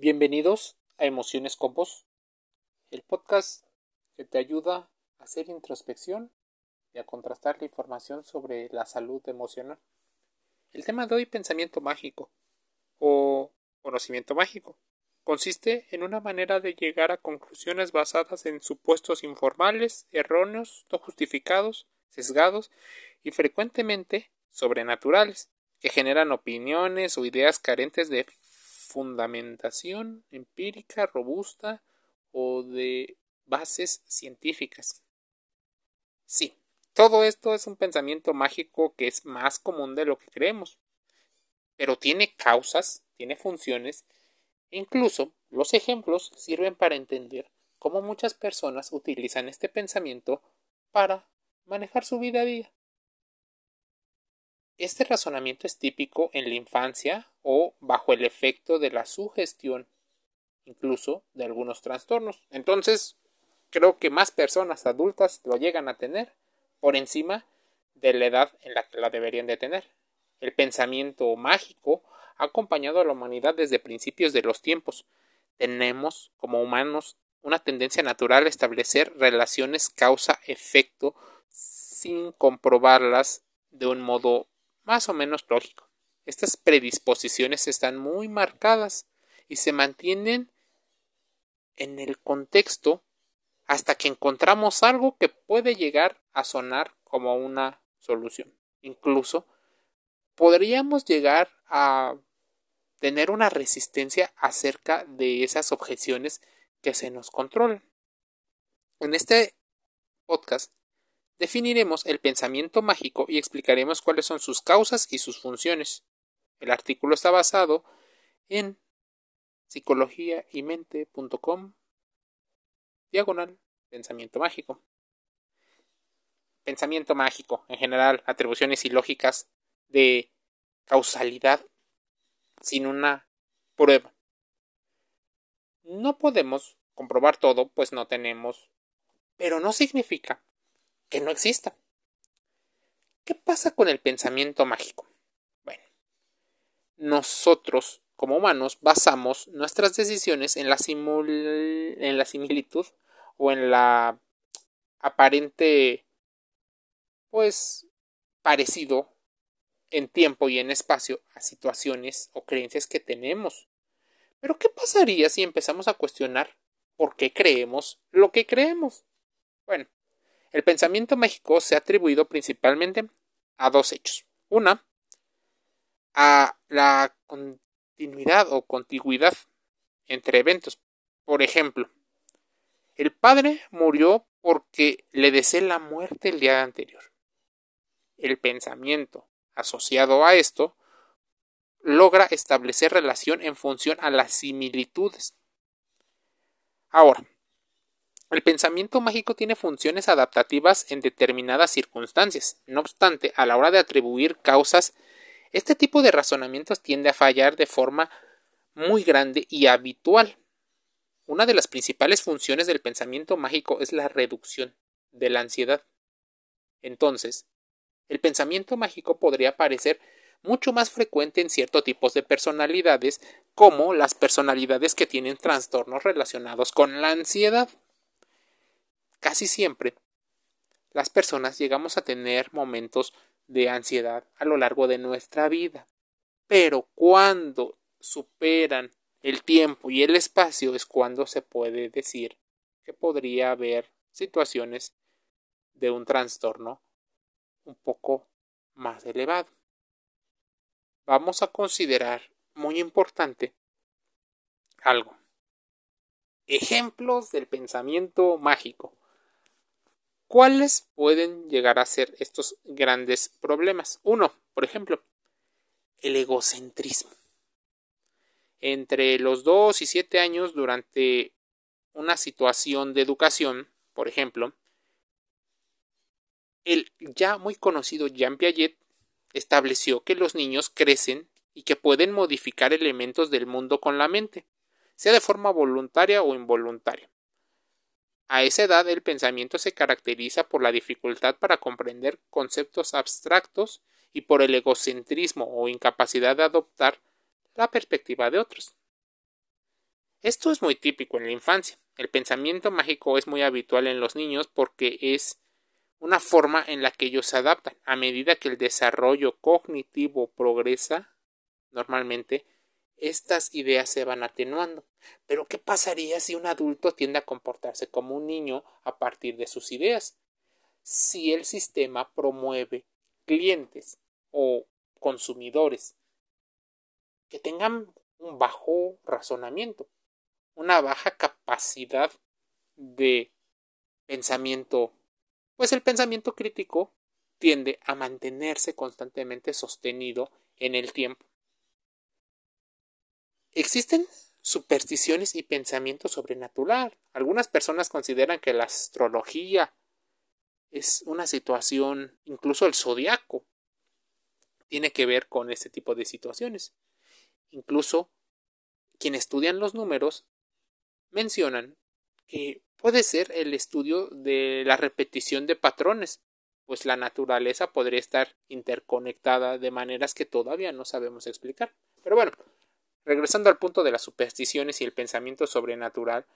Bienvenidos a Emociones con el podcast que te ayuda a hacer introspección y a contrastar la información sobre la salud emocional. El tema de hoy, pensamiento mágico o conocimiento mágico, consiste en una manera de llegar a conclusiones basadas en supuestos informales, erróneos, no justificados, sesgados y frecuentemente sobrenaturales, que generan opiniones o ideas carentes de fundamentación empírica robusta o de bases científicas. Sí, todo esto es un pensamiento mágico que es más común de lo que creemos, pero tiene causas, tiene funciones, e incluso los ejemplos sirven para entender cómo muchas personas utilizan este pensamiento para manejar su vida a día. Este razonamiento es típico en la infancia o bajo el efecto de la sugestión, incluso de algunos trastornos. Entonces, creo que más personas adultas lo llegan a tener por encima de la edad en la que la deberían de tener. El pensamiento mágico ha acompañado a la humanidad desde principios de los tiempos. Tenemos, como humanos, una tendencia natural a establecer relaciones causa-efecto sin comprobarlas de un modo más o menos lógico. Estas predisposiciones están muy marcadas y se mantienen en el contexto hasta que encontramos algo que puede llegar a sonar como una solución. Incluso podríamos llegar a tener una resistencia acerca de esas objeciones que se nos controlan. En este podcast Definiremos el pensamiento mágico y explicaremos cuáles son sus causas y sus funciones. El artículo está basado en psicologiaymente.com diagonal pensamiento mágico. Pensamiento mágico, en general, atribuciones ilógicas de causalidad sin una prueba. No podemos comprobar todo, pues no tenemos, pero no significa que no exista. ¿Qué pasa con el pensamiento mágico? Bueno, nosotros como humanos basamos nuestras decisiones en la, similitud o en la aparente pues parecido en tiempo y en espacio a situaciones o creencias que tenemos. Pero ¿qué pasaría si empezamos a cuestionar por qué creemos lo que creemos? Bueno, el pensamiento mágico se ha atribuido principalmente a dos hechos. Una, a la continuidad o contigüidad entre eventos. Por ejemplo, el padre murió porque le deseé la muerte el día anterior. El pensamiento asociado a esto logra establecer relación en función a las similitudes. Ahora, el pensamiento mágico tiene funciones adaptativas en determinadas circunstancias. No obstante, a la hora de atribuir causas, este tipo de razonamientos tiende a fallar de forma muy grande y habitual. Una de las principales funciones del pensamiento mágico es la reducción de la ansiedad. Entonces, el pensamiento mágico podría parecer mucho más frecuente en ciertos tipos de personalidades, como las personalidades que tienen trastornos relacionados con la ansiedad. Casi siempre las personas llegamos a tener momentos de ansiedad a lo largo de nuestra vida. Pero cuando superan el tiempo y el espacio es cuando se puede decir que podría haber situaciones de un trastorno un poco más elevado. Vamos a considerar muy importante algo. Ejemplos del pensamiento mágico. ¿Cuáles pueden llegar a ser estos grandes problemas? Uno, por ejemplo, el egocentrismo. Entre los 2 y 7 años durante una situación de educación, por ejemplo, el ya muy conocido Jean Piaget estableció que los niños crecen y que pueden modificar elementos del mundo con la mente, sea de forma voluntaria o involuntaria. A esa edad el pensamiento se caracteriza por la dificultad para comprender conceptos abstractos y por el egocentrismo o incapacidad de adoptar la perspectiva de otros. Esto es muy típico en la infancia. El pensamiento mágico es muy habitual en los niños porque es una forma en la que ellos se adaptan. A medida que el desarrollo cognitivo progresa, normalmente estas ideas se van atenuando. Pero ¿qué pasaría si un adulto tiende a comportarse como un niño a partir de sus ideas? Si el sistema promueve clientes o consumidores que tengan un bajo razonamiento, una baja capacidad de pensamiento, pues el pensamiento crítico tiende a mantenerse constantemente sostenido en el tiempo. Existen supersticiones y pensamiento sobrenatural. Algunas personas consideran que la astrología es una situación, incluso el zodiaco, tiene que ver con este tipo de situaciones. Incluso quienes estudian los números mencionan que puede ser el estudio de la repetición de patrones, pues la naturaleza podría estar interconectada de maneras que todavía no sabemos explicar. Pero bueno, regresando al punto de las supersticiones y el pensamiento sobrenatural,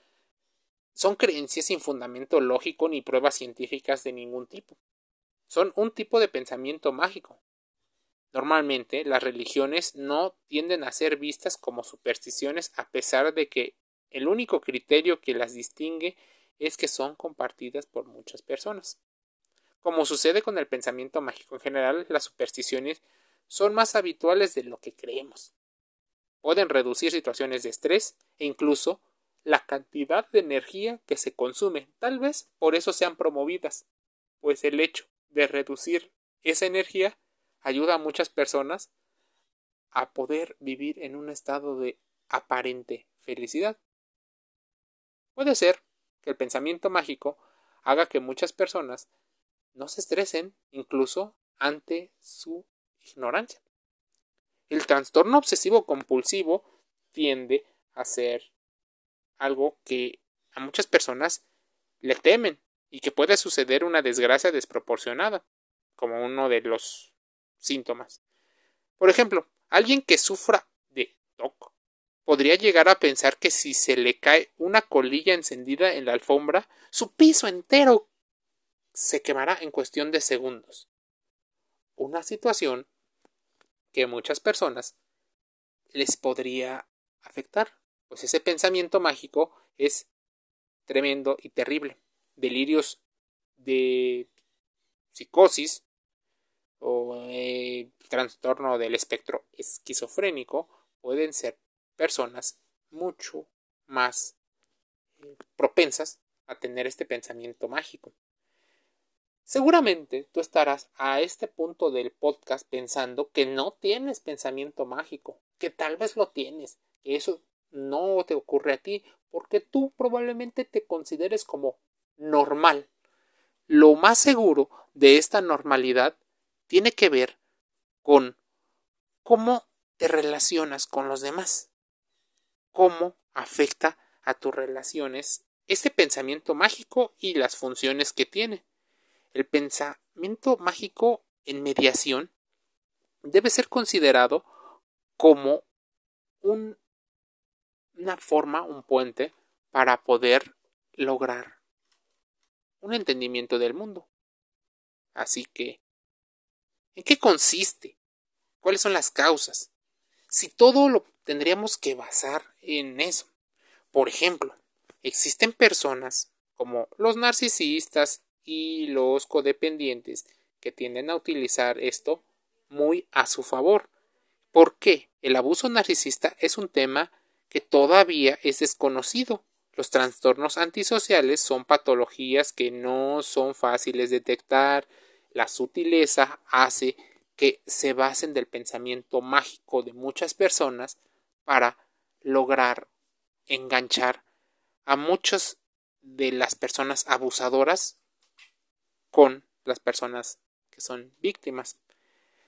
son creencias sin fundamento lógico ni pruebas científicas de ningún tipo. Son un tipo de pensamiento mágico. Normalmente las religiones no tienden a ser vistas como supersticiones a pesar de que el único criterio que las distingue es que son compartidas por muchas personas. Como sucede con el pensamiento mágico en general, las supersticiones son más habituales de lo que creemos. Pueden reducir situaciones de estrés e incluso la cantidad de energía que se consume. Tal vez por eso sean promovidas, pues el hecho de reducir esa energía ayuda a muchas personas a poder vivir en un estado de aparente felicidad. Puede ser que el pensamiento mágico haga que muchas personas no se estresen incluso ante su ignorancia. El trastorno obsesivo compulsivo tiende a ser algo que a muchas personas le temen y que puede suceder una desgracia desproporcionada, como uno de los síntomas. Por ejemplo, alguien que sufra de TOC podría llegar a pensar que si se le cae una colilla encendida en la alfombra, su piso entero se quemará en cuestión de segundos. Una situación que muchas personas les podría afectar pues ese pensamiento mágico es tremendo y terrible. Delirios de psicosis o eh, trastorno del espectro esquizofrénico pueden ser personas mucho más eh, propensas a tener este pensamiento mágico. Seguramente tú estarás a este punto del podcast pensando que no tienes pensamiento mágico, que tal vez lo tienes, que eso no te ocurre a ti porque tú probablemente te consideres como normal. Lo más seguro de esta normalidad tiene que ver con cómo te relacionas con los demás, cómo afecta a tus relaciones este pensamiento mágico y las funciones que tiene. El pensamiento mágico en mediación debe ser considerado como un una forma, un puente para poder lograr un entendimiento del mundo. Así que, ¿en qué consiste? ¿Cuáles son las causas? Si todo lo tendríamos que basar en eso. Por ejemplo, existen personas como los narcisistas y los codependientes que tienden a utilizar esto muy a su favor. ¿Por qué? El abuso narcisista es un tema que todavía es desconocido. Los trastornos antisociales son patologías que no son fáciles de detectar. La sutileza hace que se basen del pensamiento mágico de muchas personas para lograr enganchar a muchas de las personas abusadoras con las personas que son víctimas.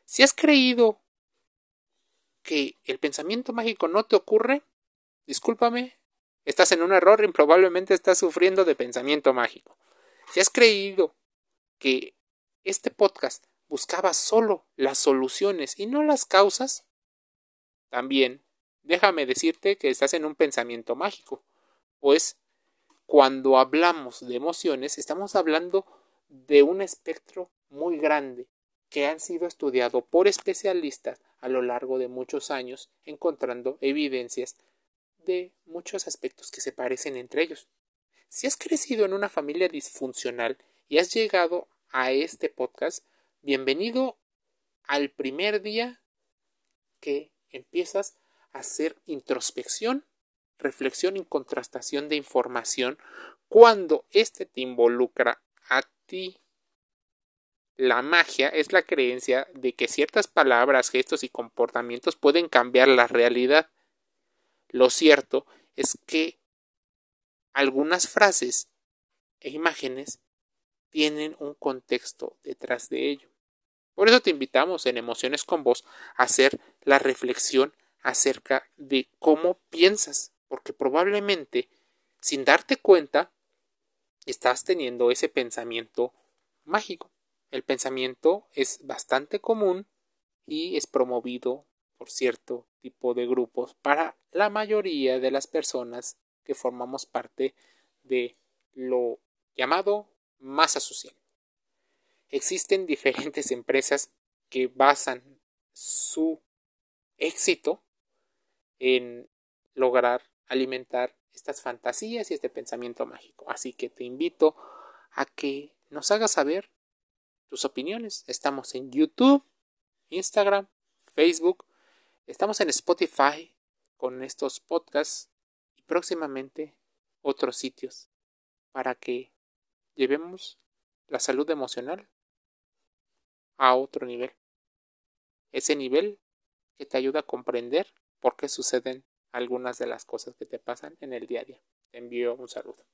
Si has creído que el pensamiento mágico no te ocurre, Discúlpame, estás en un error y probablemente estás sufriendo de pensamiento mágico. Si has creído que este podcast buscaba solo las soluciones y no las causas, también déjame decirte que estás en un pensamiento mágico, pues cuando hablamos de emociones estamos hablando de un espectro muy grande que han sido estudiado por especialistas a lo largo de muchos años, encontrando evidencias de muchos aspectos que se parecen entre ellos. Si has crecido en una familia disfuncional y has llegado a este podcast, bienvenido al primer día que empiezas a hacer introspección, reflexión y contrastación de información cuando éste te involucra a ti. La magia es la creencia de que ciertas palabras, gestos y comportamientos pueden cambiar la realidad. Lo cierto es que algunas frases e imágenes tienen un contexto detrás de ello. Por eso te invitamos en Emociones con Vos a hacer la reflexión acerca de cómo piensas, porque probablemente, sin darte cuenta, estás teniendo ese pensamiento mágico. El pensamiento es bastante común y es promovido por cierto tipo de grupos para la mayoría de las personas que formamos parte de lo llamado masa social. Existen diferentes empresas que basan su éxito en lograr alimentar estas fantasías y este pensamiento mágico. Así que te invito a que nos hagas saber tus opiniones. Estamos en YouTube, Instagram, Facebook, estamos en Spotify con estos podcasts y próximamente otros sitios para que llevemos la salud emocional a otro nivel. Ese nivel que te ayuda a comprender por qué suceden algunas de las cosas que te pasan en el día a día. Te envío un saludo.